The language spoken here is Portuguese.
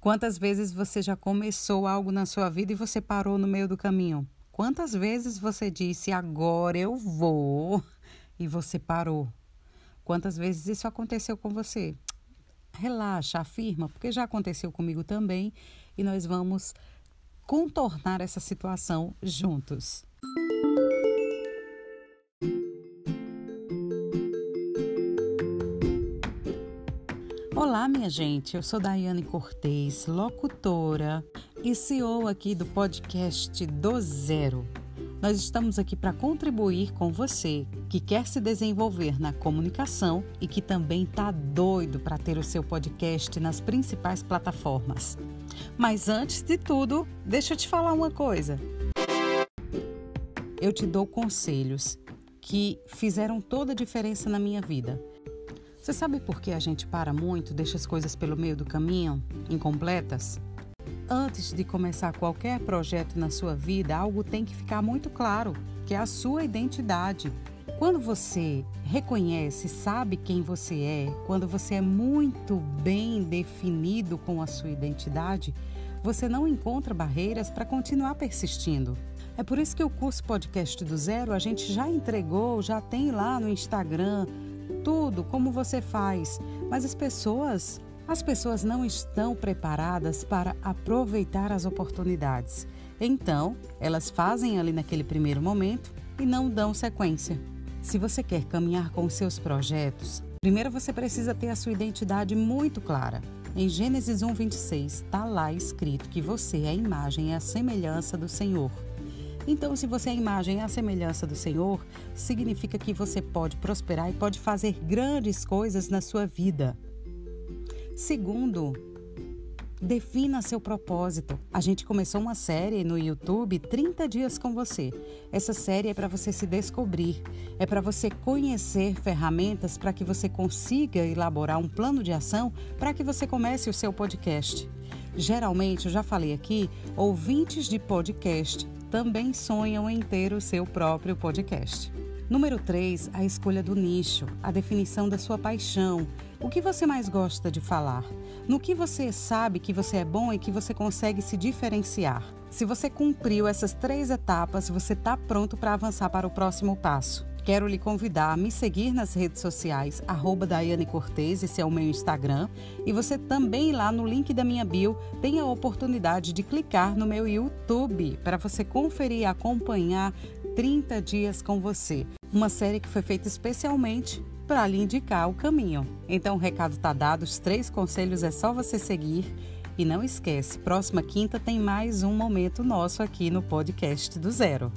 Quantas vezes você já começou algo na sua vida e você parou no meio do caminho? Quantas vezes você disse agora eu vou e você parou? Quantas vezes isso aconteceu com você? Relaxa, afirma, porque já aconteceu comigo também e nós vamos contornar essa situação juntos. Olá, minha gente. Eu sou Daiane Cortez, locutora e CEO aqui do podcast do Zero. Nós estamos aqui para contribuir com você que quer se desenvolver na comunicação e que também está doido para ter o seu podcast nas principais plataformas. Mas antes de tudo, deixa eu te falar uma coisa. Eu te dou conselhos que fizeram toda a diferença na minha vida. Você sabe por que a gente para muito, deixa as coisas pelo meio do caminho, incompletas? Antes de começar qualquer projeto na sua vida, algo tem que ficar muito claro, que é a sua identidade. Quando você reconhece, sabe quem você é, quando você é muito bem definido com a sua identidade, você não encontra barreiras para continuar persistindo. É por isso que o curso Podcast do Zero a gente já entregou, já tem lá no Instagram, tudo como você faz, mas as pessoas, as pessoas não estão preparadas para aproveitar as oportunidades. Então, elas fazem ali naquele primeiro momento e não dão sequência. Se você quer caminhar com seus projetos, primeiro você precisa ter a sua identidade muito clara. Em Gênesis 1:26 está lá escrito que você é a imagem e a semelhança do Senhor. Então, se você é a imagem e a semelhança do Senhor, significa que você pode prosperar e pode fazer grandes coisas na sua vida. Segundo, Defina seu propósito. A gente começou uma série no YouTube 30 dias com você. Essa série é para você se descobrir, é para você conhecer ferramentas para que você consiga elaborar um plano de ação para que você comece o seu podcast. Geralmente, eu já falei aqui, ouvintes de podcast também sonham em ter o seu próprio podcast. Número 3, a escolha do nicho, a definição da sua paixão. O que você mais gosta de falar? No que você sabe que você é bom e que você consegue se diferenciar? Se você cumpriu essas três etapas, você está pronto para avançar para o próximo passo. Quero lhe convidar a me seguir nas redes sociais, arroba Daiane Cortez, esse é o meu Instagram. E você também lá no link da minha bio tem a oportunidade de clicar no meu YouTube para você conferir e acompanhar 30 dias com você. Uma série que foi feita especialmente para lhe indicar o caminho. Então o recado está dado, os três conselhos é só você seguir. E não esquece, próxima quinta tem mais um momento nosso aqui no podcast do Zero.